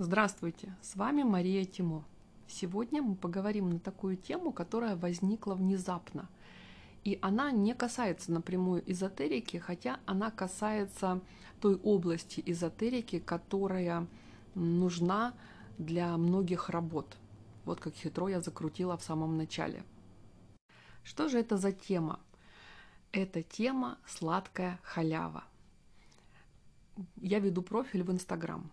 Здравствуйте, с вами Мария Тимо. Сегодня мы поговорим на такую тему, которая возникла внезапно. И она не касается напрямую эзотерики, хотя она касается той области эзотерики, которая нужна для многих работ. Вот как хитро я закрутила в самом начале. Что же это за тема? Это тема сладкая халява. Я веду профиль в Инстаграм.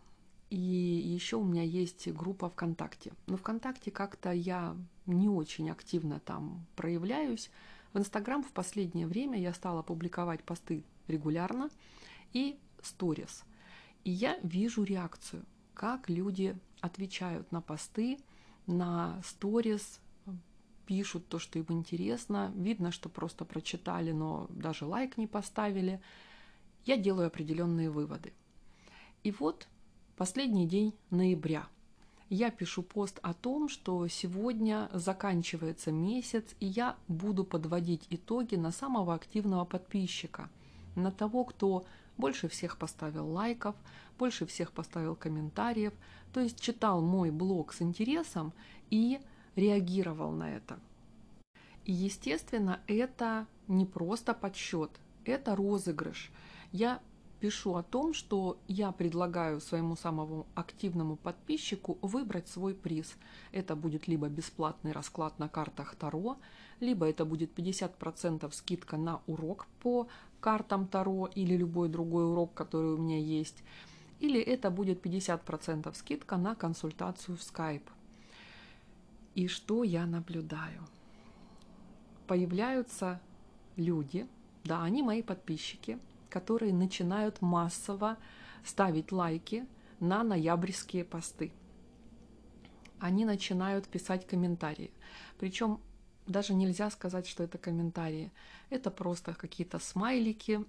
И еще у меня есть группа ВКонтакте. Но ВКонтакте как-то я не очень активно там проявляюсь. В Инстаграм в последнее время я стала публиковать посты регулярно и сторис. И я вижу реакцию, как люди отвечают на посты, на сторис, пишут то, что им интересно. Видно, что просто прочитали, но даже лайк не поставили. Я делаю определенные выводы. И вот Последний день ноября. Я пишу пост о том, что сегодня заканчивается месяц, и я буду подводить итоги на самого активного подписчика, на того, кто больше всех поставил лайков, больше всех поставил комментариев, то есть читал мой блог с интересом и реагировал на это. И, естественно, это не просто подсчет, это розыгрыш. Я пишу о том, что я предлагаю своему самому активному подписчику выбрать свой приз. Это будет либо бесплатный расклад на картах Таро, либо это будет 50% скидка на урок по картам Таро или любой другой урок, который у меня есть, или это будет 50% скидка на консультацию в Skype. И что я наблюдаю? Появляются люди, да, они мои подписчики – которые начинают массово ставить лайки на ноябрьские посты. Они начинают писать комментарии. Причем даже нельзя сказать, что это комментарии. Это просто какие-то смайлики,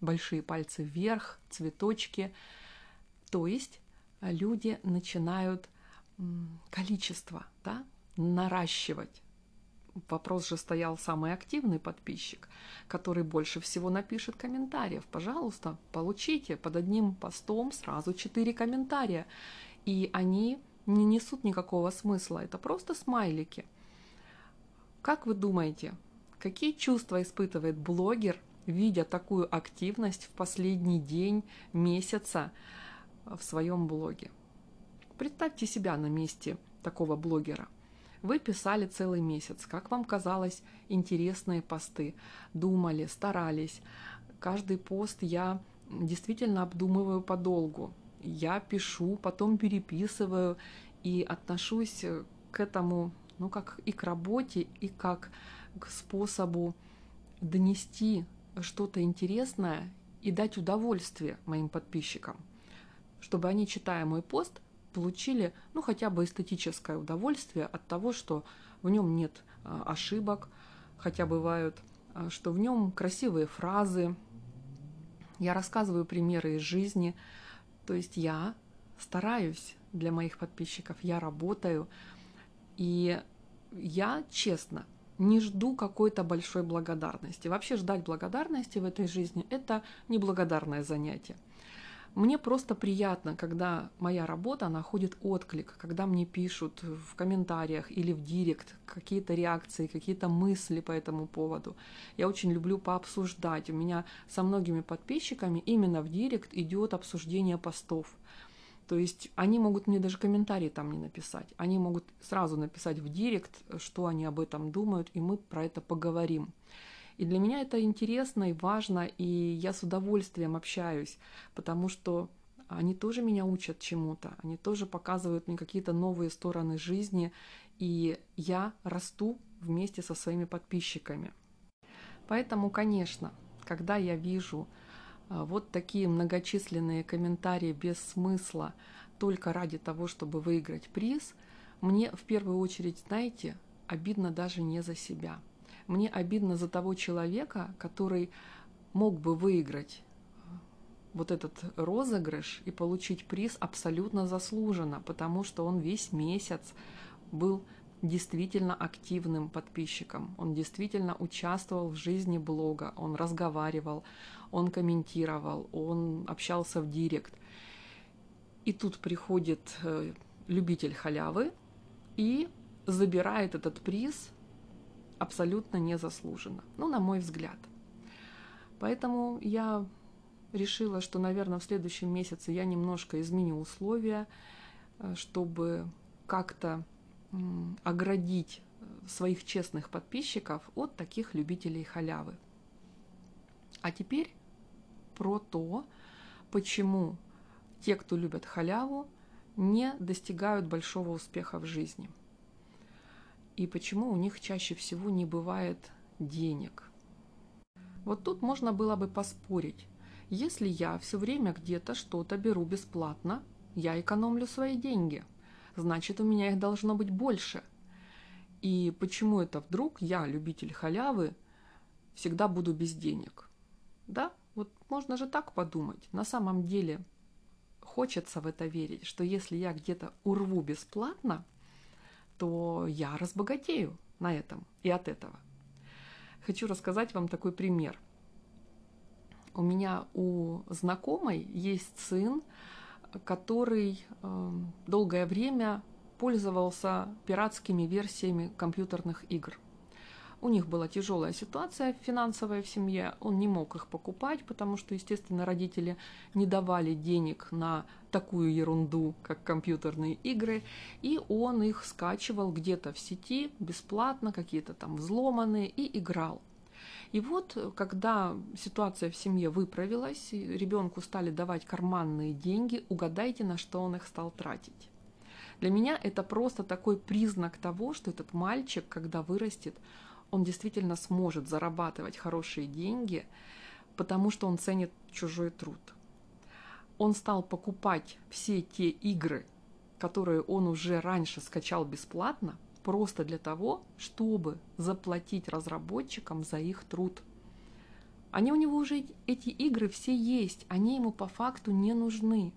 большие пальцы вверх, цветочки. То есть люди начинают количество да, наращивать вопрос же стоял самый активный подписчик, который больше всего напишет комментариев. Пожалуйста, получите под одним постом сразу четыре комментария. И они не несут никакого смысла, это просто смайлики. Как вы думаете, какие чувства испытывает блогер, видя такую активность в последний день месяца в своем блоге? Представьте себя на месте такого блогера – вы писали целый месяц, как вам казалось, интересные посты, думали, старались. Каждый пост я действительно обдумываю подолгу. Я пишу, потом переписываю и отношусь к этому, ну, как и к работе, и как к способу донести что-то интересное и дать удовольствие моим подписчикам, чтобы они, читая мой пост, получили ну, хотя бы эстетическое удовольствие от того, что в нем нет а, ошибок, хотя бывают, а, что в нем красивые фразы. Я рассказываю примеры из жизни. То есть я стараюсь для моих подписчиков, я работаю. И я, честно, не жду какой-то большой благодарности. Вообще ждать благодарности в этой жизни – это неблагодарное занятие. Мне просто приятно, когда моя работа находит отклик, когда мне пишут в комментариях или в директ какие-то реакции, какие-то мысли по этому поводу. Я очень люблю пообсуждать. У меня со многими подписчиками именно в директ идет обсуждение постов. То есть они могут мне даже комментарии там не написать. Они могут сразу написать в директ, что они об этом думают, и мы про это поговорим. И для меня это интересно и важно, и я с удовольствием общаюсь, потому что они тоже меня учат чему-то, они тоже показывают мне какие-то новые стороны жизни, и я расту вместе со своими подписчиками. Поэтому, конечно, когда я вижу а, вот такие многочисленные комментарии без смысла только ради того, чтобы выиграть приз, мне в первую очередь, знаете, обидно даже не за себя – мне обидно за того человека, который мог бы выиграть э, вот этот розыгрыш и получить приз абсолютно заслуженно, потому что он весь месяц был действительно активным подписчиком. Он действительно участвовал в жизни блога, он разговаривал, он комментировал, он общался в директ. И тут приходит э, любитель халявы и забирает этот приз абсолютно незаслуженно. Ну, на мой взгляд. Поэтому я решила, что, наверное, в следующем месяце я немножко изменю условия, э, чтобы как-то оградить э, своих честных подписчиков от таких любителей халявы. А теперь про то, почему те, кто любят халяву, не достигают большого успеха в жизни. И почему у них чаще всего не бывает денег. Вот тут можно было бы поспорить. Если я все время где-то что-то беру бесплатно, я экономлю свои деньги. Значит, у меня их должно быть больше. И почему это вдруг я, любитель халявы, всегда буду без денег? Да, вот можно же так подумать. На самом деле хочется в это верить, что если я где-то урву бесплатно, то я разбогатею на этом и от этого. Хочу рассказать вам такой пример. У меня у знакомой есть сын, который э, долгое время пользовался пиратскими версиями компьютерных игр. У них была тяжелая ситуация финансовая в семье, он не мог их покупать, потому что, естественно, родители не давали денег на такую ерунду, как компьютерные игры, и он их скачивал где-то в сети бесплатно, какие-то там взломанные, и играл. И вот, когда ситуация в семье выправилась, ребенку стали давать карманные деньги, угадайте, на что он их стал тратить. Для меня это просто такой признак того, что этот мальчик, когда вырастет, он действительно сможет зарабатывать хорошие деньги, потому что он ценит чужой труд. Он стал покупать все те игры, которые он уже раньше скачал бесплатно, просто для того, чтобы заплатить разработчикам за их труд. Они у него уже эти игры все есть, они ему по факту не нужны.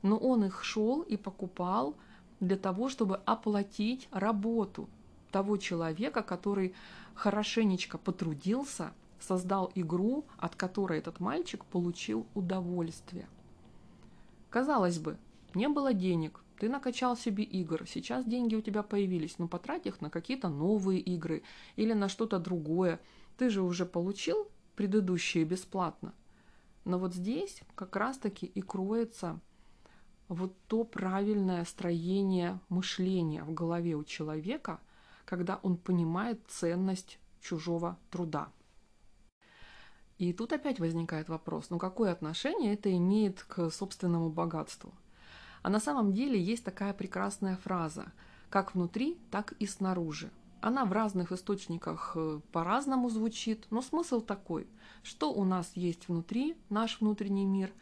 Но он их шел и покупал для того, чтобы оплатить работу того человека, который хорошенечко потрудился, создал игру, от которой этот мальчик получил удовольствие. Казалось бы, не было денег, ты накачал себе игр, сейчас деньги у тебя появились, но потрать их на какие-то новые игры или на что-то другое. Ты же уже получил предыдущие бесплатно. Но вот здесь как раз-таки и кроется вот то правильное строение мышления в голове у человека – когда он понимает ценность чужого труда. И тут опять возникает вопрос, ну какое отношение это имеет к собственному богатству? А на самом деле есть такая прекрасная фраза, как внутри, так и снаружи. Она в разных источниках э, по-разному звучит, но смысл такой, что у нас есть внутри, наш внутренний мир,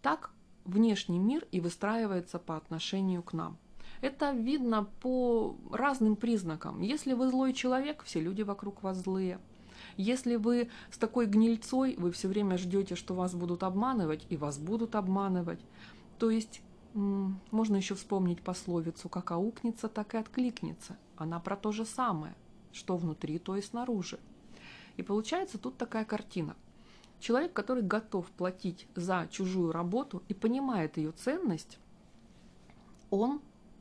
так внешний мир и выстраивается по отношению к нам – это видно по разным признакам. Если вы злой человек, все люди вокруг вас злые. Если вы с такой гнильцой, вы все время ждете, что вас будут обманывать, и вас будут обманывать. То есть можно еще вспомнить пословицу «как аукнется, так и откликнется». Она про то же самое, что внутри, то и снаружи. И получается тут такая картина. Человек, который готов платить за чужую работу и понимает ее ценность, он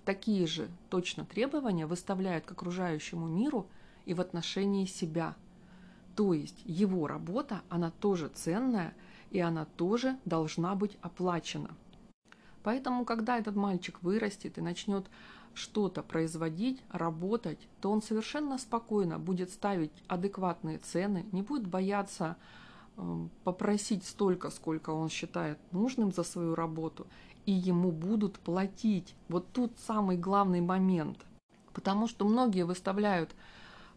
такие же точно требования выставляет к окружающему миру и в отношении себя. То есть его работа, она тоже ценная, и она тоже должна быть оплачена. Поэтому, когда этот мальчик вырастет и начнет что-то производить, работать, то он совершенно спокойно будет ставить адекватные цены, не будет бояться э, попросить столько, сколько он считает нужным за свою работу, и ему будут платить. Вот тут самый главный момент. Потому что многие выставляют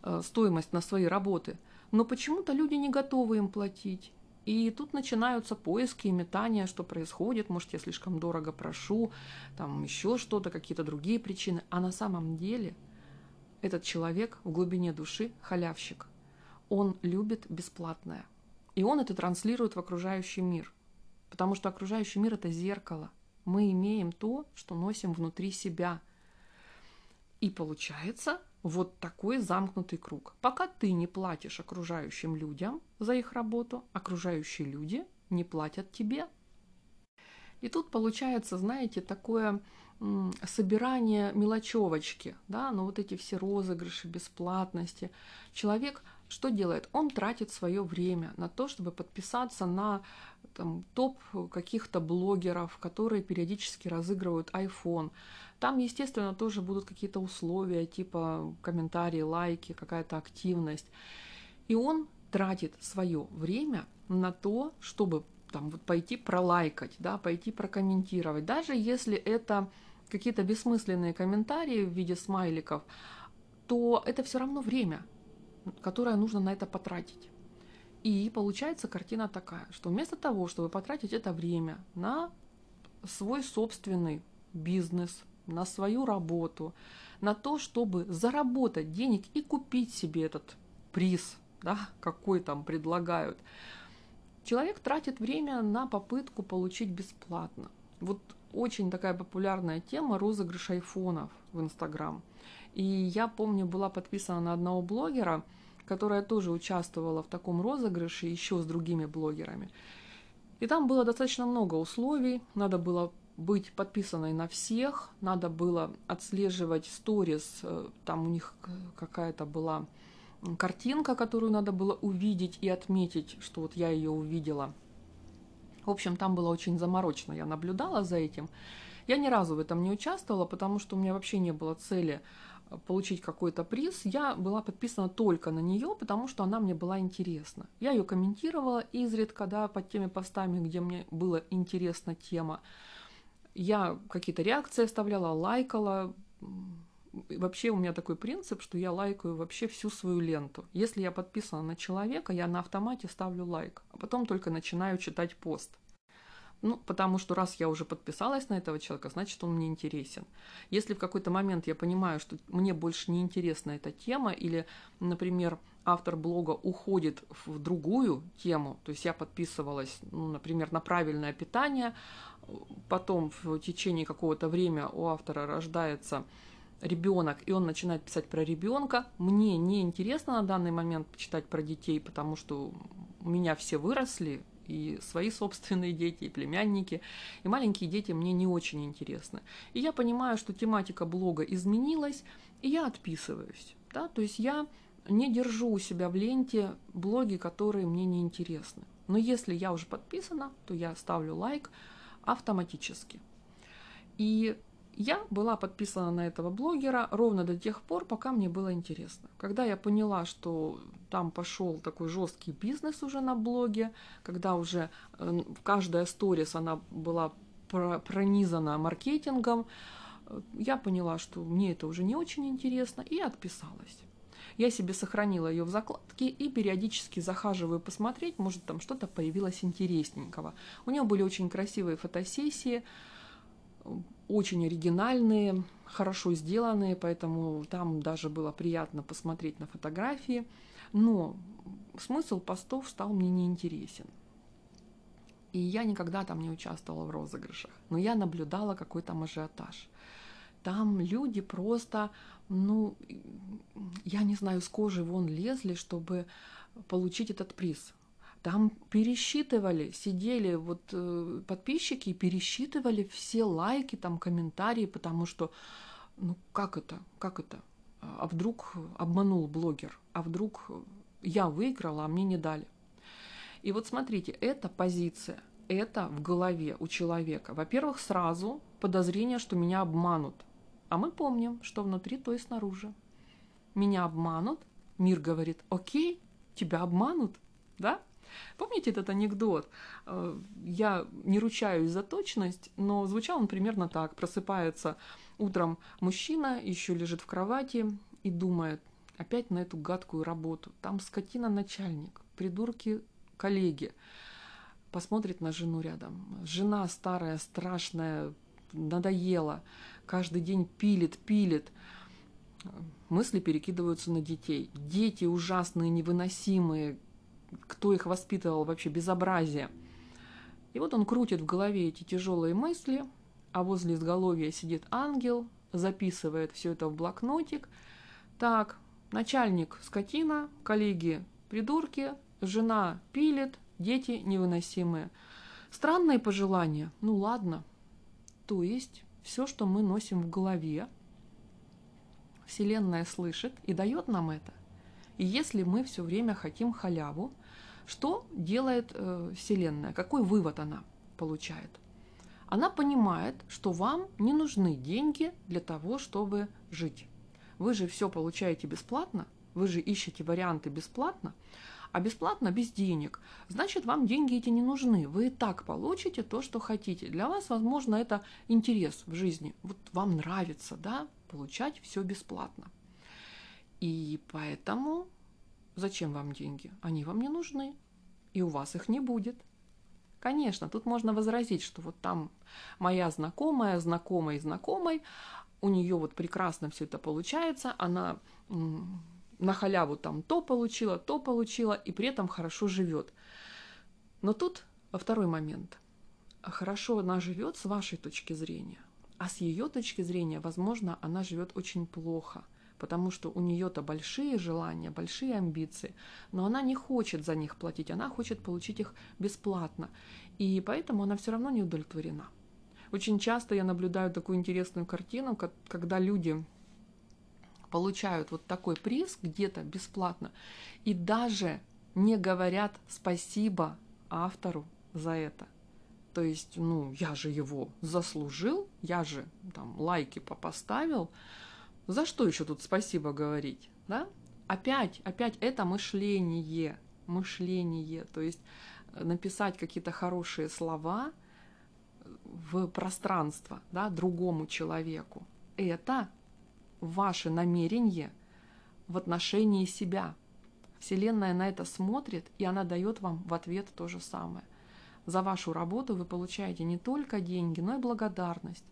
э, стоимость на свои работы, но почему-то люди не готовы им платить. И тут начинаются поиски и метания, что происходит, может, я слишком дорого прошу, там еще что-то, какие-то другие причины. А на самом деле этот человек в глубине души халявщик. Он любит бесплатное. И он это транслирует в окружающий мир. Потому что окружающий мир – это зеркало – мы имеем то, что носим внутри себя. И получается вот такой замкнутый круг. Пока ты не платишь окружающим людям за их работу, окружающие люди не платят тебе. И тут получается, знаете, такое собирание мелочевочки, да, ну вот эти все розыгрыши, бесплатности. Человек что делает? Он тратит свое время на то, чтобы подписаться на там, топ каких-то блогеров, которые периодически разыгрывают iPhone. Там, естественно, тоже будут какие-то условия, типа комментарии, лайки, какая-то активность. И он тратит свое время на то, чтобы там вот пойти пролайкать, да, пойти прокомментировать. Даже если это какие-то бессмысленные комментарии в виде смайликов, то это все равно время, которое нужно на это потратить. И получается картина такая, что вместо того, чтобы потратить это время на свой собственный бизнес, на свою работу, на то, чтобы заработать денег и купить себе этот приз, да, какой там предлагают, человек тратит время на попытку получить бесплатно. Вот очень такая популярная тема розыгрыш айфонов в Инстаграм. И я помню, была подписана на одного блогера, которая тоже участвовала в таком розыгрыше еще с другими блогерами. И там было достаточно много условий. Надо было быть подписанной на всех, надо было отслеживать сторис, э, там у них какая-то была картинка, которую надо было увидеть и отметить, что вот я ее увидела – в общем, там было очень заморочно, я наблюдала за этим. Я ни разу в этом не участвовала, потому что у меня вообще не было цели получить какой-то приз. Я была подписана только на нее, потому что она мне была интересна. Я ее комментировала изредка, да, под теми постами, где мне была интересна тема. Я какие-то реакции оставляла, лайкала, вообще у меня такой принцип, что я лайкаю вообще всю свою ленту. Если я подписана на человека, я на автомате ставлю лайк, а потом только начинаю читать пост. Ну, потому что раз я уже подписалась на этого человека, значит, он мне интересен. Если в какой-то момент я понимаю, что мне больше не интересна эта тема, или, например, автор блога уходит в другую тему, то есть я подписывалась, ну, например, на правильное питание, потом в течение какого-то времени у автора рождается ребенок, и он начинает писать про ребенка. Мне не интересно на данный момент читать про детей, потому что у меня все выросли, и свои собственные дети, и племянники, и маленькие дети мне не очень интересны. И я понимаю, что тематика блога изменилась, и я отписываюсь. Да? То есть я не держу у себя в ленте блоги, которые мне не интересны. Но если я уже подписана, то я ставлю лайк автоматически. И я была подписана на этого блогера ровно до тех пор, пока мне было интересно. Когда я поняла, что там пошел такой жесткий бизнес уже на блоге, когда уже э, каждая сторис, она была пронизана маркетингом, э, я поняла, что мне это уже не очень интересно, и отписалась. Я себе сохранила ее в закладке и периодически захаживаю посмотреть, может там что-то появилось интересненького. У нее были очень красивые фотосессии, очень оригинальные, хорошо сделанные, поэтому там даже было приятно посмотреть на фотографии. Но смысл постов стал мне неинтересен. И я никогда там не участвовала в розыгрышах, но я наблюдала какой там ажиотаж. Там люди просто, ну, я не знаю, с кожи вон лезли, чтобы получить этот приз. Там пересчитывали, сидели вот э, подписчики пересчитывали все лайки, там комментарии, потому что, ну как это, как это? А вдруг обманул блогер, а вдруг я выиграла, а мне не дали. И вот смотрите, эта позиция, это в голове у человека. Во-первых, сразу подозрение, что меня обманут. А мы помним, что внутри, то и снаружи. Меня обманут, мир говорит, окей, тебя обманут, да? Помните этот анекдот? Э, я не ручаюсь за точность, но звучал он примерно так. Просыпается утром мужчина, еще лежит в кровати и думает, опять на эту гадкую работу. Там скотина начальник, придурки коллеги. Посмотрит на жену рядом. Жена старая, страшная, надоела. Каждый день пилит, пилит. Мысли перекидываются на детей. Дети ужасные, невыносимые, кто их воспитывал, вообще безобразие. И вот он крутит в голове эти тяжелые мысли, а возле изголовья сидит ангел, записывает все это в блокнотик. Так, начальник скотина, коллеги придурки, жена пилит, дети невыносимые. Странные пожелания, ну ладно. То есть все, что мы носим в голове, Вселенная слышит и дает нам это. И если мы все время хотим халяву, что делает э, Вселенная? Какой вывод она получает? Она понимает, что вам не нужны деньги для того, чтобы жить. Вы же все получаете бесплатно, вы же ищете варианты бесплатно, а бесплатно без денег. Значит, вам деньги эти не нужны. Вы и так получите то, что хотите. Для вас, возможно, это интерес в жизни. Вот вам нравится, да, получать все бесплатно. И поэтому зачем вам деньги? Они вам не нужны. И у вас их не будет. Конечно, тут можно возразить, что вот там моя знакомая, и знакомой, у нее вот прекрасно все это получается, она на халяву там то получила, то получила, и при этом хорошо живет. Но тут второй момент. Хорошо она живет с вашей точки зрения, а с ее точки зрения, возможно, она живет очень плохо, потому что у нее-то большие желания, большие амбиции, но она не хочет за них платить, она хочет получить их бесплатно, и поэтому она все равно не удовлетворена. Очень часто я наблюдаю такую интересную картину, когда люди получают вот такой приз где-то бесплатно и даже не говорят спасибо автору за это. То есть, ну, я же его заслужил, я же там лайки поставил. За что еще тут спасибо говорить, да? Опять, опять это мышление, мышление, то есть э, написать какие-то хорошие слова в пространство, да, другому человеку. Это ваше намерение в отношении себя. Вселенная на это смотрит, и она дает вам в ответ то же самое. За вашу работу вы получаете не только деньги, но и благодарность.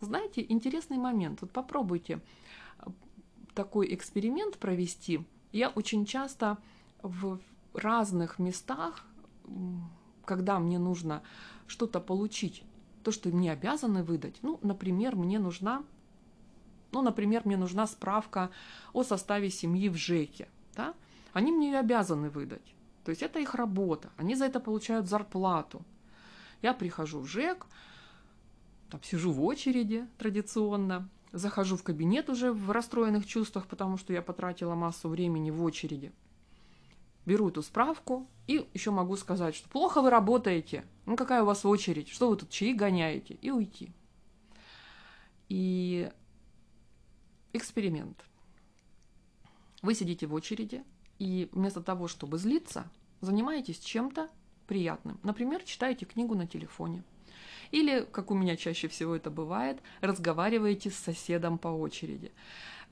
Знаете, интересный момент. Вот попробуйте э, такой эксперимент провести. Я очень часто в разных местах, когда мне нужно что-то получить, то, что мне обязаны выдать. Ну, например, мне нужна ну, например, мне нужна справка о составе семьи в ЖЭКе. Да? Они мне ее обязаны выдать. То есть это их работа. Они за это получают зарплату. Я прихожу в ЖЭК, там сижу в очереди традиционно, захожу в кабинет уже в расстроенных чувствах, потому что я потратила массу времени в очереди. Беру эту справку и еще могу сказать, что плохо вы работаете, ну какая у вас очередь, что вы тут чаи гоняете, и уйти. И Эксперимент. Вы сидите в очереди, и вместо того, чтобы злиться, занимаетесь чем-то приятным. Например, читаете книгу на телефоне. Или, как у меня чаще всего это бывает, разговариваете с соседом по очереди.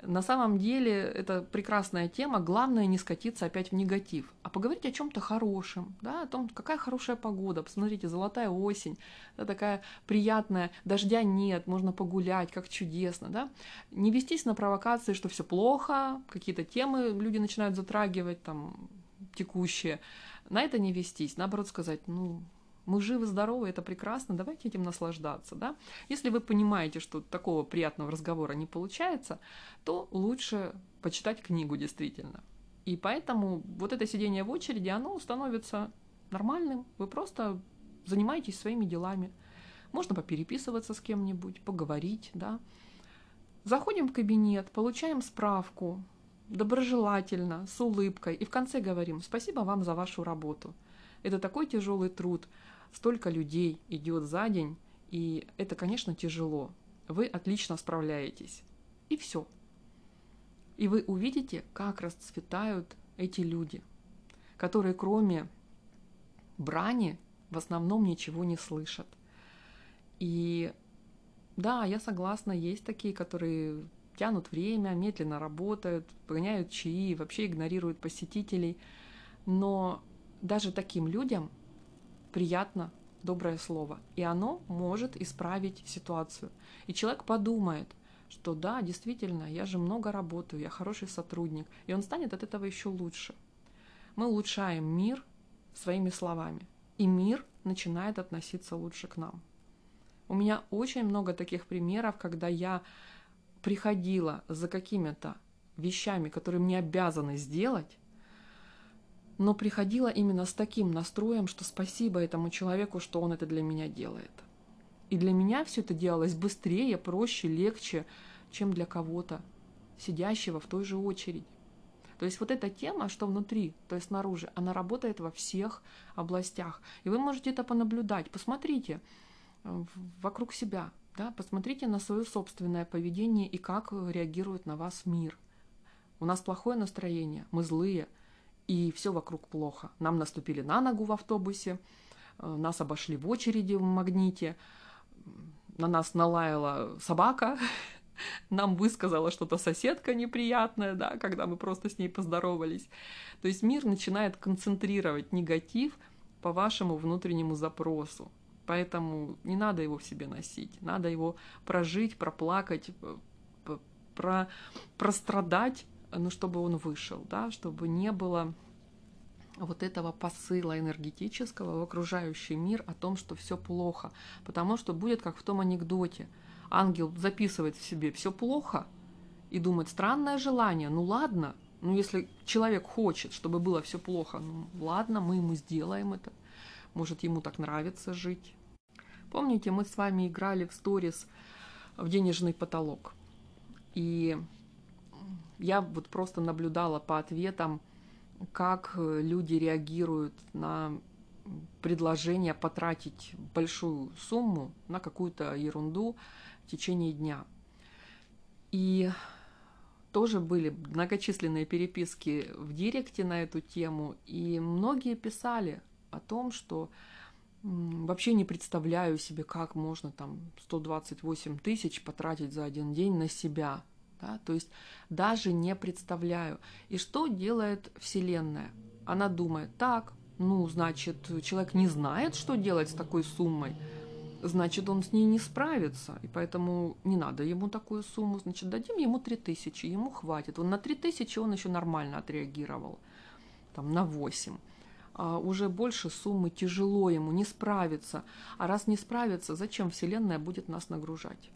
На самом деле это прекрасная тема, главное не скатиться опять в негатив, а поговорить о чем-то хорошем, да, о том, какая хорошая погода, посмотрите, золотая осень, да, такая приятная, дождя нет, можно погулять, как чудесно, да. Не вестись на провокации, что все плохо, какие-то темы люди начинают затрагивать, там, текущие, на это не вестись, наоборот сказать, ну, мы живы, здоровы, это прекрасно, давайте этим наслаждаться. Да? Если вы понимаете, что такого приятного разговора не получается, то лучше почитать книгу действительно. И поэтому вот это сидение в очереди, оно становится нормальным. Вы просто занимаетесь своими делами. Можно попереписываться с кем-нибудь, поговорить, да. Заходим в кабинет, получаем справку, доброжелательно, с улыбкой, и в конце говорим «Спасибо вам за вашу работу». Это такой тяжелый труд, столько людей идет за день, и это, конечно, тяжело. Вы отлично справляетесь. И все. И вы увидите, как расцветают эти люди, которые кроме брани в основном ничего не слышат. И да, я согласна, есть такие, которые тянут время, медленно работают, гоняют чаи, вообще игнорируют посетителей. Но даже таким людям приятно доброе слово, и оно может исправить ситуацию. И человек подумает, что да, действительно, я же много работаю, я хороший сотрудник, и он станет от этого еще лучше. Мы улучшаем мир своими словами, и мир начинает относиться лучше к нам. У меня очень много таких примеров, когда я приходила за какими-то вещами, которые мне обязаны сделать, но приходила именно с таким настроем, что спасибо этому человеку, что он это для меня делает. И для меня все это делалось быстрее, проще, легче, чем для кого-то, сидящего в той же очереди. То есть вот эта тема, что внутри, то есть снаружи, она работает во всех областях. И вы можете это понаблюдать. Посмотрите э, вокруг себя, да, посмотрите на свое собственное поведение и как реагирует на вас мир. У нас плохое настроение, мы злые, и все вокруг плохо. Нам наступили на ногу в автобусе, э, нас обошли в очереди в магните, на нас налаяла собака, нам высказала что-то соседка неприятное, да, когда мы просто с ней поздоровались. То есть мир начинает концентрировать негатив по вашему внутреннему запросу. Поэтому не надо его в себе носить, надо его прожить, проплакать, про, прострадать, ну, чтобы он вышел, да, чтобы не было вот этого посыла энергетического в окружающий мир о том, что все плохо. Потому что будет как в том анекдоте. Ангел записывает в себе все плохо и думает, странное желание, ну ладно, ну если человек хочет, чтобы было все плохо, ну ладно, мы ему сделаем это. Может, ему так нравится жить. Помните, мы с вами играли в сторис в денежный потолок. И я вот просто наблюдала по ответам, как люди реагируют на предложение потратить большую сумму на какую-то ерунду в течение дня. И тоже были многочисленные переписки в директе на эту тему, и многие писали о том, что вообще не представляю себе, как можно там 128 тысяч потратить за один день на себя. Да? То есть даже не представляю. И что делает Вселенная? Она думает, так, ну, значит, человек не знает, что делать с такой суммой, значит, он с ней не справится, и поэтому не надо ему такую сумму, значит, дадим ему 3000, ему хватит. Он на 3000 он еще нормально отреагировал, там, на 8. А уже больше суммы тяжело ему, не справиться. А раз не справится, зачем Вселенная будет нас нагружать?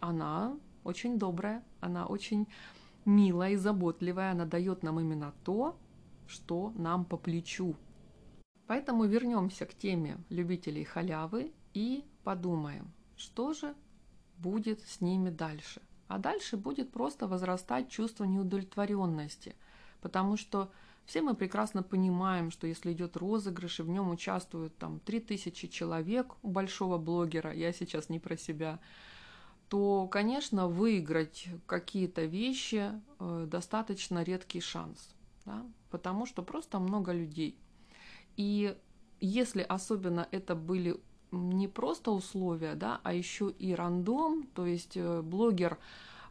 Она очень добрая, она очень милая и заботливая, она дает нам именно то, что нам по плечу, Поэтому вернемся к теме любителей халявы и подумаем, что же будет с ними дальше. А дальше будет просто возрастать чувство неудовлетворенности, потому что все мы прекрасно понимаем, что если идет розыгрыш, и в нем участвуют там 3000 человек у большого блогера, я сейчас не про себя, то, конечно, выиграть какие-то вещи э, достаточно редкий шанс, да? потому что просто много людей. И если особенно это были не просто условия, да, а еще и рандом, то есть э, блогер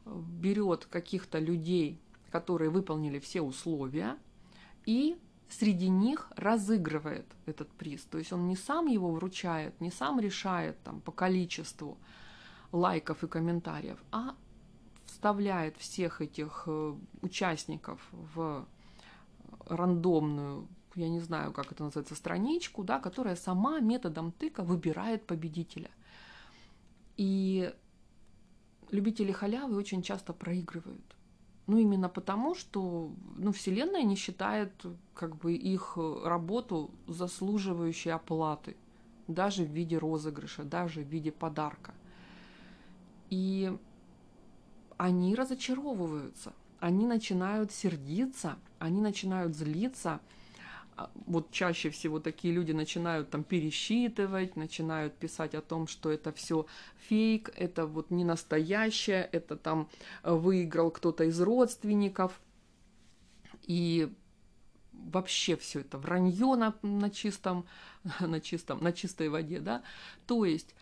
э, берет каких-то людей, которые выполнили все условия, и среди них разыгрывает этот приз. То есть он не сам его вручает, не сам решает там, по количеству лайков и комментариев, а вставляет всех этих э, участников в рандомную я не знаю, как это называется, страничку, да, которая сама методом тыка выбирает победителя. И любители халявы очень часто проигрывают. Ну, именно потому, что ну, Вселенная не считает как бы их работу заслуживающей оплаты, даже в виде розыгрыша, даже в виде подарка. И они разочаровываются, они начинают сердиться, они начинают злиться – а, вот чаще всего такие люди начинают там пересчитывать, начинают писать о том, что это все фейк, это вот не настоящее, это там э, выиграл кто-то из родственников. И вообще все это вранье на, на чистом, на чистом, на чистой воде, да. То есть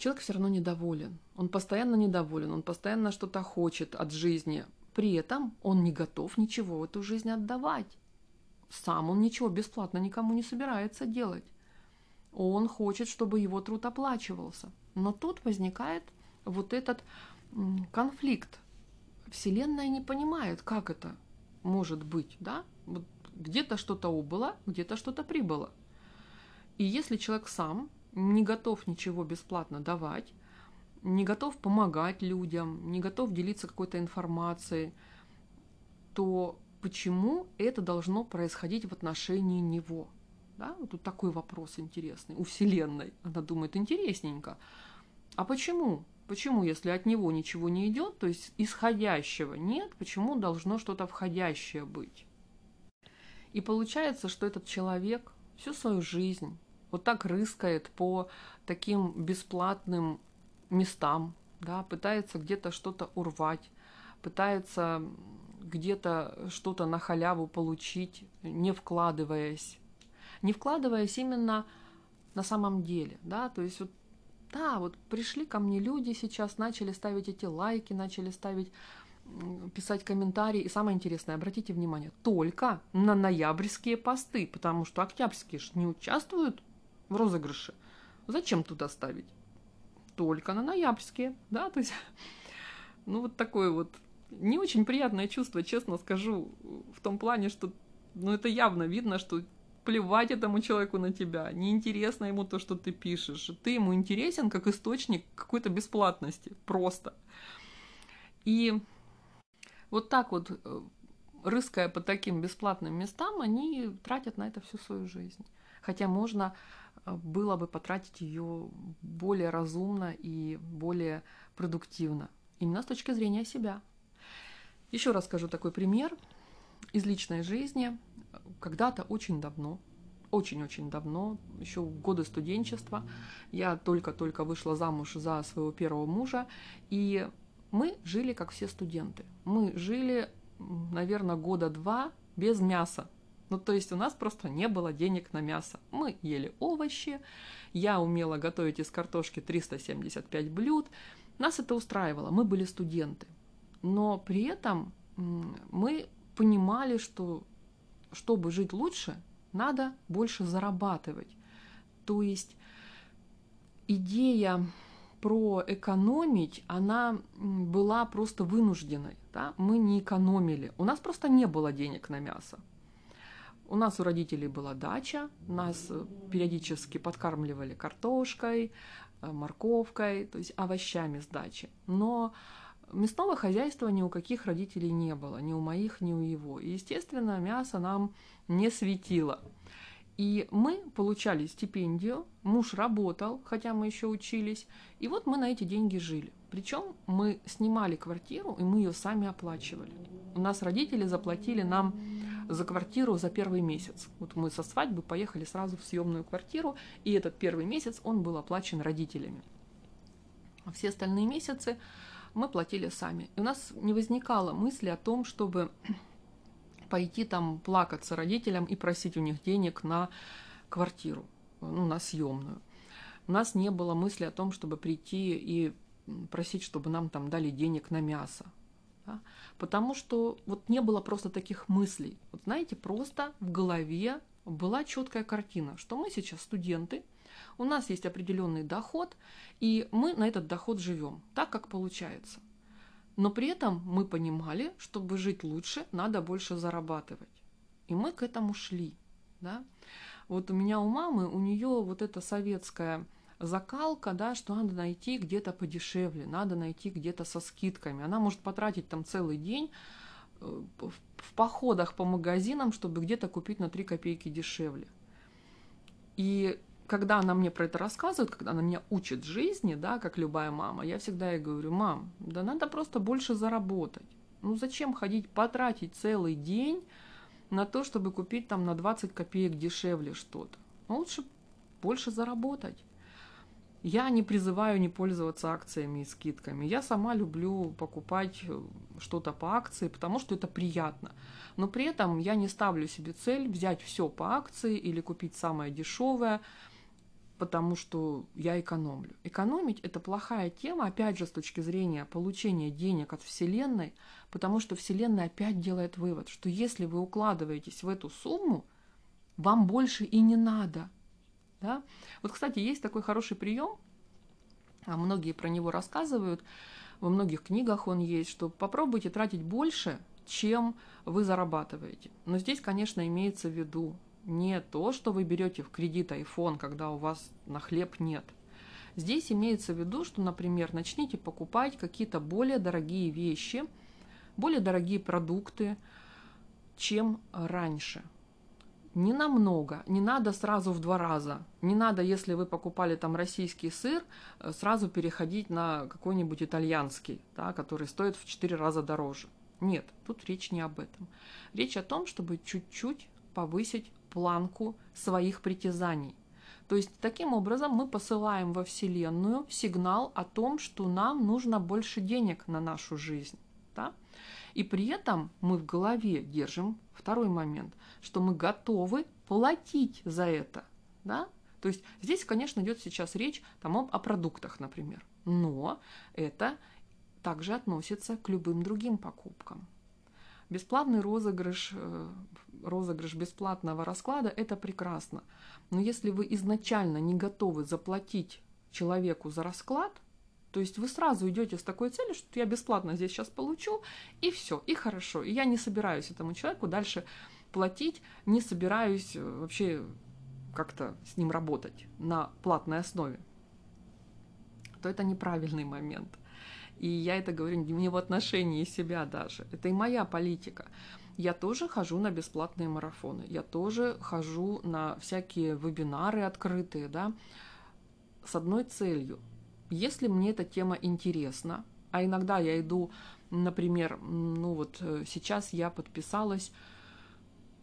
человек все равно недоволен, он постоянно недоволен, он постоянно что-то хочет от жизни, при этом он не готов ничего в эту жизнь отдавать сам он ничего бесплатно никому не собирается делать. Он хочет, чтобы его труд оплачивался. Но тут возникает вот этот конфликт. Вселенная не понимает, как это может быть, да? Вот где-то что-то убыло, где-то что-то прибыло. И если человек сам не готов ничего бесплатно давать, не готов помогать людям, не готов делиться какой-то информацией, то почему это должно происходить в отношении него. Да? Вот тут такой вопрос интересный у Вселенной. Она думает, интересненько. А почему? Почему, если от него ничего не идет, то есть исходящего нет, почему должно что-то входящее быть? И получается, что этот человек всю свою жизнь вот так рыскает по таким бесплатным местам, да, пытается где-то что-то урвать, пытается где-то что-то на халяву получить, не вкладываясь. Не вкладываясь именно на самом деле, да, то есть вот да, вот пришли ко мне люди сейчас, начали ставить эти лайки, начали ставить, писать комментарии. И самое интересное, обратите внимание, только на ноябрьские посты, потому что октябрьские же не участвуют в розыгрыше. Зачем туда ставить? Только на ноябрьские, да, то есть, ну вот такое вот не очень приятное чувство, честно скажу, в том плане, что, ну это явно видно, что плевать этому человеку на тебя, неинтересно ему то, что ты пишешь. Ты ему интересен как источник какой-то бесплатности, просто. И вот так вот, э, рыская по таким бесплатным местам, они тратят на это всю свою жизнь. Хотя можно было бы потратить ее более разумно и более продуктивно. Именно с точки зрения себя. Еще раз скажу такой пример из личной жизни – когда-то очень давно, очень-очень давно, еще в годы студенчества, я только-только вышла замуж за своего первого мужа, и мы жили как все студенты. Мы жили, наверное, года два без мяса. Ну, то есть у нас просто не было денег на мясо. Мы ели овощи, я умела готовить из картошки 375 блюд. Нас это устраивало, мы были студенты. Но при этом мы понимали, что чтобы жить лучше, надо больше зарабатывать. То есть идея про экономить, она была просто вынужденной. Да? Мы не экономили. У нас просто не было денег на мясо. У нас у родителей была дача, нас э, периодически подкармливали картошкой, э, морковкой, то есть овощами с дачи. Но Мясного хозяйства ни у каких родителей не было, ни у моих, ни у его. И, естественно, мясо нам не светило. И мы получали стипендию, муж работал, хотя мы еще учились, и вот мы на эти деньги жили. Причем мы снимали квартиру, и мы ее сами оплачивали. У нас родители заплатили нам за квартиру за первый месяц. Вот мы со свадьбы поехали сразу в съемную квартиру, и этот первый месяц он был оплачен родителями. А все остальные месяцы мы платили сами. И у нас не возникало мысли о том, чтобы пойти там плакаться родителям и просить у них денег на квартиру, ну, на съемную. У нас не было мысли о том, чтобы прийти и просить, чтобы нам там дали денег на мясо. Да? Потому что вот не было просто таких мыслей. Вот знаете, просто в голове была четкая картина, что мы сейчас студенты, у нас есть определенный доход, и мы на этот доход живем так, как получается. Но при этом мы понимали, чтобы жить лучше, надо больше зарабатывать. И мы к этому шли. Да? Вот у меня у мамы, у нее вот эта советская закалка, да, что надо найти где-то подешевле, надо найти где-то со скидками. Она может потратить там целый день э, в походах по магазинам, чтобы где-то купить на 3 копейки дешевле. И когда она мне про это рассказывает, когда она меня учит жизни, да, как любая мама, я всегда ей говорю, мам, да надо просто больше заработать. Ну зачем ходить, потратить целый день на то, чтобы купить там на 20 копеек дешевле что-то? Ну, лучше больше заработать. Я не призываю не пользоваться акциями и скидками. Я сама люблю покупать э, что-то по акции, потому что это приятно. Но при этом я не ставлю себе цель взять все по акции или купить самое дешевое, потому что я экономлю. Экономить – это плохая тема, опять же, с точки зрения получения денег от Вселенной, потому что Вселенная опять делает вывод, что если вы укладываетесь в эту сумму, вам больше и не надо. Да? Вот, кстати, есть такой хороший прием, а многие про него рассказывают, во многих книгах он есть, что попробуйте тратить больше, чем вы зарабатываете. Но здесь, конечно, имеется в виду не то, что вы берете в кредит iPhone, когда у вас на хлеб нет. Здесь имеется в виду, что, например, начните покупать какие-то более дорогие вещи, более дорогие продукты, чем раньше. Не намного, не надо сразу в два раза. Не надо, если вы покупали там российский сыр, э, сразу переходить на какой-нибудь итальянский, да, который стоит в четыре раза дороже. Нет, тут речь не об этом. Речь о том, чтобы чуть-чуть повысить планку своих притязаний. То есть таким образом мы посылаем во Вселенную сигнал о том, что нам нужно больше денег на нашу жизнь. Да? И при этом мы в голове держим второй момент, что мы готовы платить за это. Да? То есть здесь, конечно, идет сейчас речь там, о, о продуктах, например. Но это также относится к любым другим покупкам. Бесплатный розыгрыш, э, розыгрыш бесплатного расклада – это прекрасно. Но если вы изначально не готовы заплатить человеку за расклад, то есть вы сразу идете с такой целью, что я бесплатно здесь сейчас получу, и все, и хорошо. И я не собираюсь этому человеку дальше платить, не собираюсь э, вообще как-то с ним работать на платной основе, то это неправильный момент. И я это говорю не в отношении себя даже. Это и моя политика. Я тоже хожу на бесплатные марафоны. Я тоже хожу на всякие вебинары открытые, да, с одной целью. Если мне эта тема интересна, а иногда я иду, например, ну вот э, сейчас я подписалась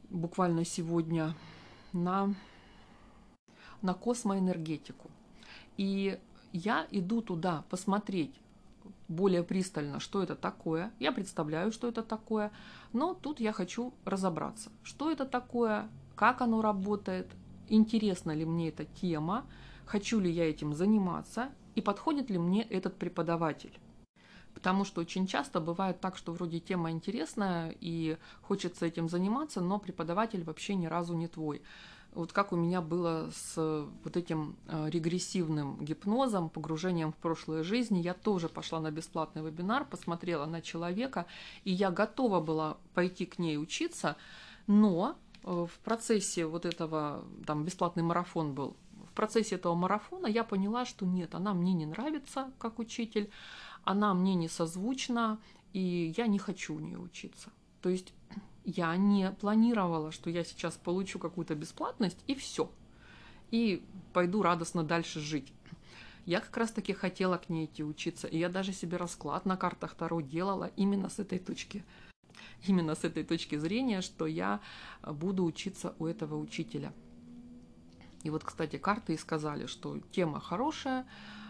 буквально сегодня на, на космоэнергетику. И я иду туда посмотреть, более пристально, что это такое. Я представляю, что это такое, но тут я хочу разобраться, что это такое, как оно работает, интересна ли мне эта тема, хочу ли я этим заниматься и подходит ли мне этот преподаватель. Потому что очень часто бывает так, что вроде тема интересная и хочется этим заниматься, но преподаватель вообще ни разу не твой вот как у меня было с вот этим э, регрессивным гипнозом, погружением в прошлые жизни, я тоже пошла на бесплатный вебинар, посмотрела на человека, и я готова была пойти к ней учиться, но э, в процессе вот этого, там бесплатный марафон был, процессе этого марафона я поняла, что нет, она мне не нравится как учитель, она мне не созвучна, и я не хочу у нее учиться. То есть я не планировала, что я сейчас получу какую-то бесплатность и все. И пойду радостно дальше жить. Я как раз таки хотела к ней идти учиться, и я даже себе расклад на картах Таро делала именно с этой точки. Именно с этой точки зрения, что я буду учиться у этого учителя. И вот, кстати, карты и сказали, что тема хорошая,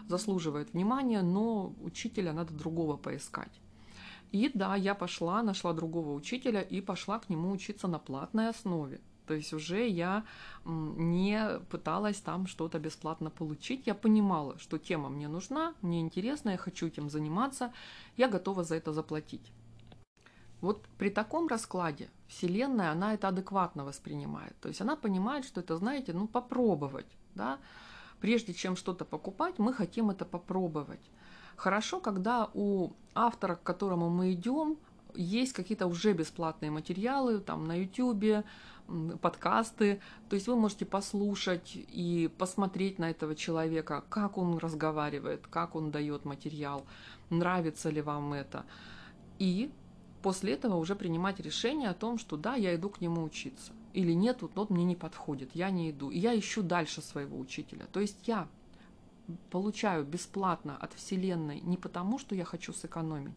заслуживает внимания, но учителя надо другого поискать. И да, я пошла, нашла другого учителя и пошла к нему учиться на платной основе. То есть уже я не пыталась там что-то бесплатно получить. Я понимала, что тема мне нужна, мне интересна, я хочу этим заниматься, я готова за это заплатить. Вот при таком раскладе Вселенная, она это адекватно воспринимает. То есть она понимает, что это, знаете, ну попробовать. Да? Прежде чем что-то покупать, мы хотим это попробовать. Хорошо, когда у автора, к которому мы идем, есть какие-то уже бесплатные материалы там на YouTube, подкасты, то есть вы можете послушать и посмотреть на этого человека, как он разговаривает, как он дает материал, нравится ли вам это. И после этого уже принимать решение о том, что да, я иду к нему учиться. Или нет, вот, вот мне не подходит, я не иду. И я ищу дальше своего учителя. То есть я получаю бесплатно от Вселенной не потому, что я хочу сэкономить,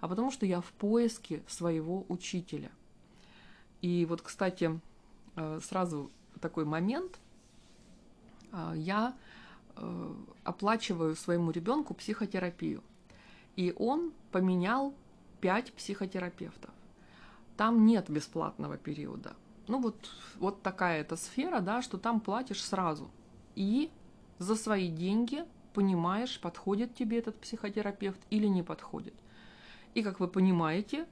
а потому что я в поиске своего учителя. И вот, кстати, э, сразу такой момент. Э, я э, оплачиваю своему ребенку психотерапию. И он поменял пять психотерапевтов. Там нет бесплатного периода. Ну вот, вот такая эта сфера, да, что там платишь сразу. И за свои деньги понимаешь, подходит тебе этот психотерапевт или не подходит. И как вы понимаете,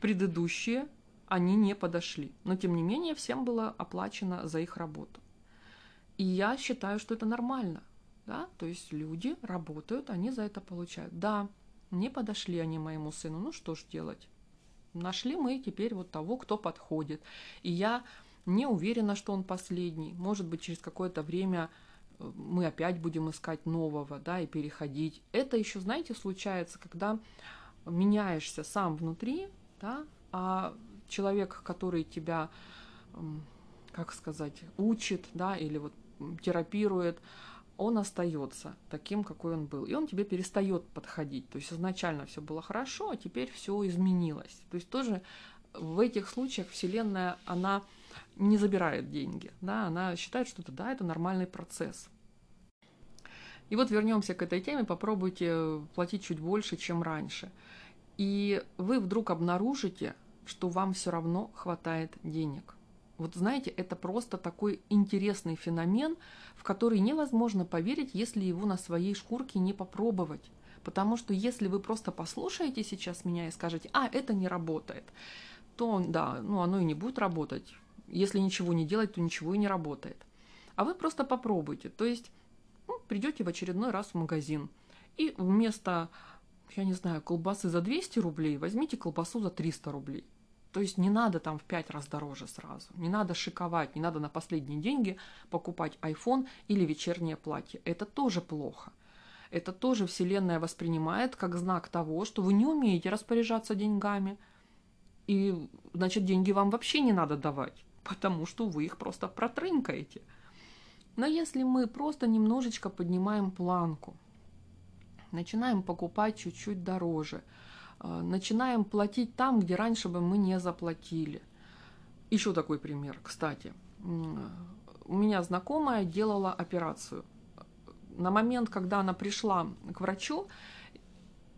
предыдущие они не подошли. Но тем не менее всем было оплачено за их работу. И я считаю, что это нормально. Да? То есть люди работают, они за это получают. Да, не подошли они моему сыну, ну что ж делать? Нашли мы теперь вот того, кто подходит. И я не уверена, что он последний. Может быть, через какое-то время мы опять будем искать нового, да, и переходить. Это еще, знаете, случается, когда меняешься сам внутри, да, а человек, который тебя, как сказать, учит, да, или вот терапирует, он остается таким, какой он был. И он тебе перестает подходить. То есть изначально все было хорошо, а теперь все изменилось. То есть тоже в этих случаях Вселенная, она не забирает деньги. Да? Она считает, что это, да, это нормальный процесс. И вот вернемся к этой теме, попробуйте платить чуть больше, чем раньше. И вы вдруг обнаружите, что вам все равно хватает денег. Вот знаете, это просто такой интересный феномен, в который невозможно поверить, если его на своей шкурке не попробовать. Потому что если вы просто послушаете сейчас меня и скажете, а, это не работает, то да, ну оно и не будет работать. Если ничего не делать, то ничего и не работает. А вы просто попробуйте. То есть ну, придете в очередной раз в магазин и вместо, я не знаю, колбасы за 200 рублей возьмите колбасу за 300 рублей. То есть не надо там в пять раз дороже сразу. Не надо шиковать, не надо на последние деньги покупать iPhone или вечернее платье. Это тоже плохо. Это тоже Вселенная воспринимает как знак того, что вы не умеете распоряжаться деньгами. И, значит, деньги вам вообще не надо давать, потому что вы их просто протрынкаете. Но если мы просто немножечко поднимаем планку, начинаем покупать чуть-чуть дороже – начинаем платить там, где раньше бы мы не заплатили. Еще такой пример, кстати. У меня знакомая делала операцию. На момент, когда она пришла к врачу,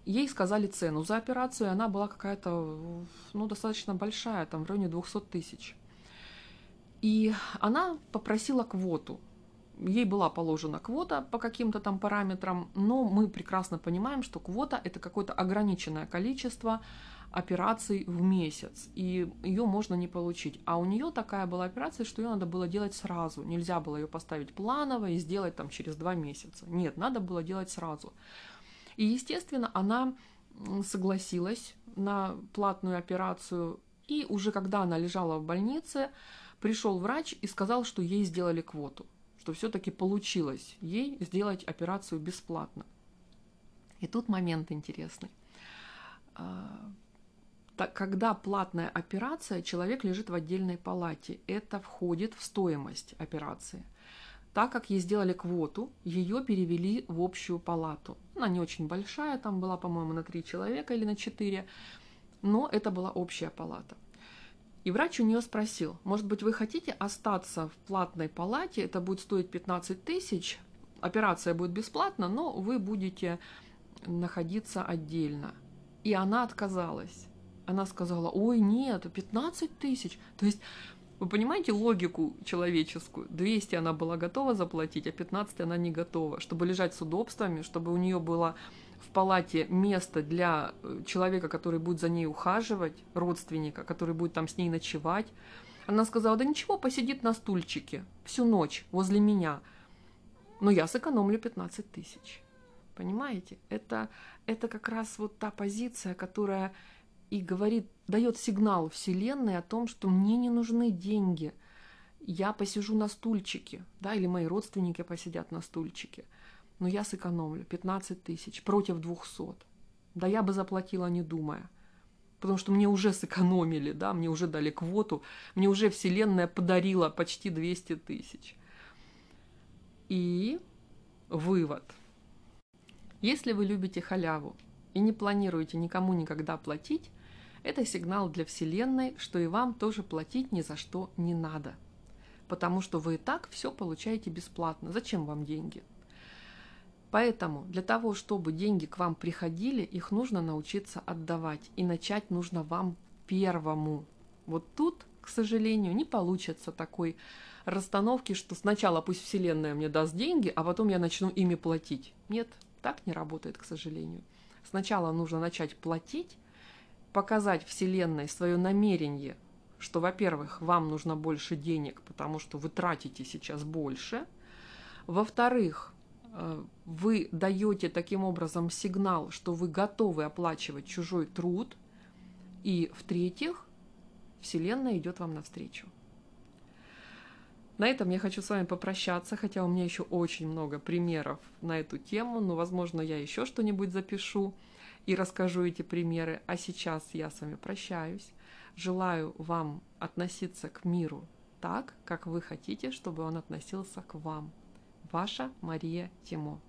ей сказали цену за операцию, и она была какая-то, ну, достаточно большая, там, в районе 200 тысяч. И она попросила квоту ей была положена квота по каким-то там параметрам, но мы прекрасно понимаем, что квота это какое-то ограниченное количество операций в месяц, и ее можно не получить. А у нее такая была операция, что ее надо было делать сразу. Нельзя было ее поставить планово и сделать там через два месяца. Нет, надо было делать сразу. И, естественно, она согласилась на платную операцию, и уже когда она лежала в больнице, пришел врач и сказал, что ей сделали квоту что все-таки получилось ей сделать операцию бесплатно. И тут момент интересный. А, когда платная операция, человек лежит в отдельной палате. Это входит в стоимость операции. Так как ей сделали квоту, ее перевели в общую палату. Она не очень большая, там была, по-моему, на три человека или на четыре, но это была общая палата. И врач у нее спросил, может быть, вы хотите остаться в платной палате, это будет стоить 15 тысяч, операция будет бесплатна, но вы будете находиться отдельно. И она отказалась. Она сказала, ой, нет, 15 тысяч. То есть вы понимаете логику человеческую? 200 она была готова заплатить, а 15 она не готова. Чтобы лежать с удобствами, чтобы у нее было в палате место для э, человека, который будет за ней ухаживать, родственника, который будет там с ней ночевать. Она сказала, да ничего, посидит на стульчике всю ночь возле меня, но я сэкономлю 15 тысяч. Понимаете? Это, это как раз вот та позиция, которая и говорит, дает сигнал Вселенной о том, что мне не нужны деньги. Я посижу на стульчике, да, или мои родственники посидят на стульчике – но я сэкономлю 15 тысяч против 200. Да я бы заплатила, не думая. Потому что мне уже сэкономили, да, мне уже дали квоту, мне уже Вселенная подарила почти 200 тысяч. И вывод. Если вы любите халяву и не планируете никому никогда платить, это сигнал для Вселенной, что и вам тоже платить ни за что не надо. Потому что вы и так все получаете бесплатно. Зачем вам деньги? Поэтому для того, чтобы деньги к вам приходили, их нужно научиться отдавать. И начать нужно вам первому. Вот тут, к сожалению, не получится такой расстановки, что сначала пусть Вселенная мне даст деньги, а потом я начну ими платить. Нет, так не работает, к сожалению. Сначала нужно начать платить, показать Вселенной свое намерение, что, во-первых, вам нужно больше денег, потому что вы тратите сейчас больше. Во-вторых, вы даете таким образом сигнал, что вы готовы оплачивать чужой труд. И в-третьих, Вселенная идет вам навстречу. На этом я хочу с вами попрощаться, хотя у меня еще очень много примеров на эту тему, но, возможно, я еще что-нибудь запишу и расскажу эти примеры. А сейчас я с вами прощаюсь. Желаю вам относиться к миру так, как вы хотите, чтобы он относился к вам. Ваша Мария Тимо.